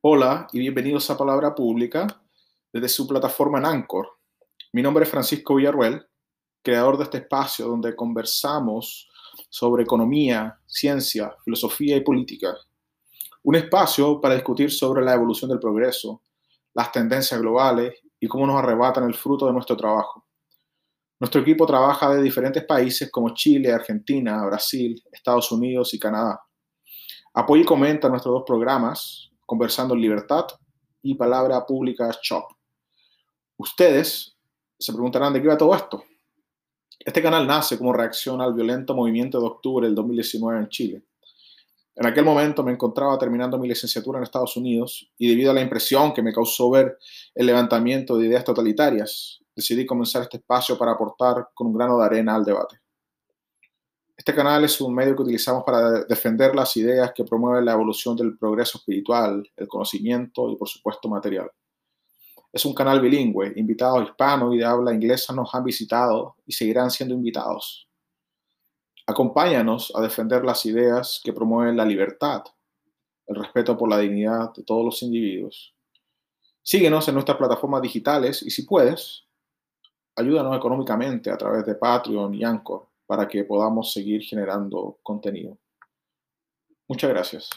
Hola y bienvenidos a Palabra Pública desde su plataforma en Anchor. Mi nombre es Francisco Villarruel, creador de este espacio donde conversamos sobre economía, ciencia, filosofía y política. Un espacio para discutir sobre la evolución del progreso, las tendencias globales y cómo nos arrebatan el fruto de nuestro trabajo. Nuestro equipo trabaja de diferentes países como Chile, Argentina, Brasil, Estados Unidos y Canadá. Apoya y comenta nuestros dos programas, Conversando en Libertad y Palabra Pública Shop. Ustedes se preguntarán de qué va todo esto. Este canal nace como reacción al violento movimiento de octubre del 2019 en Chile. En aquel momento me encontraba terminando mi licenciatura en Estados Unidos y debido a la impresión que me causó ver el levantamiento de ideas totalitarias, decidí comenzar este espacio para aportar con un grano de arena al debate. Este canal es un medio que utilizamos para defender las ideas que promueven la evolución del progreso espiritual, el conocimiento y, por supuesto, material. Es un canal bilingüe. Invitados hispanos y de habla inglesa nos han visitado y seguirán siendo invitados. Acompáñanos a defender las ideas que promueven la libertad, el respeto por la dignidad de todos los individuos. Síguenos en nuestras plataformas digitales y si puedes, ayúdanos económicamente a través de Patreon y Anchor para que podamos seguir generando contenido. Muchas gracias.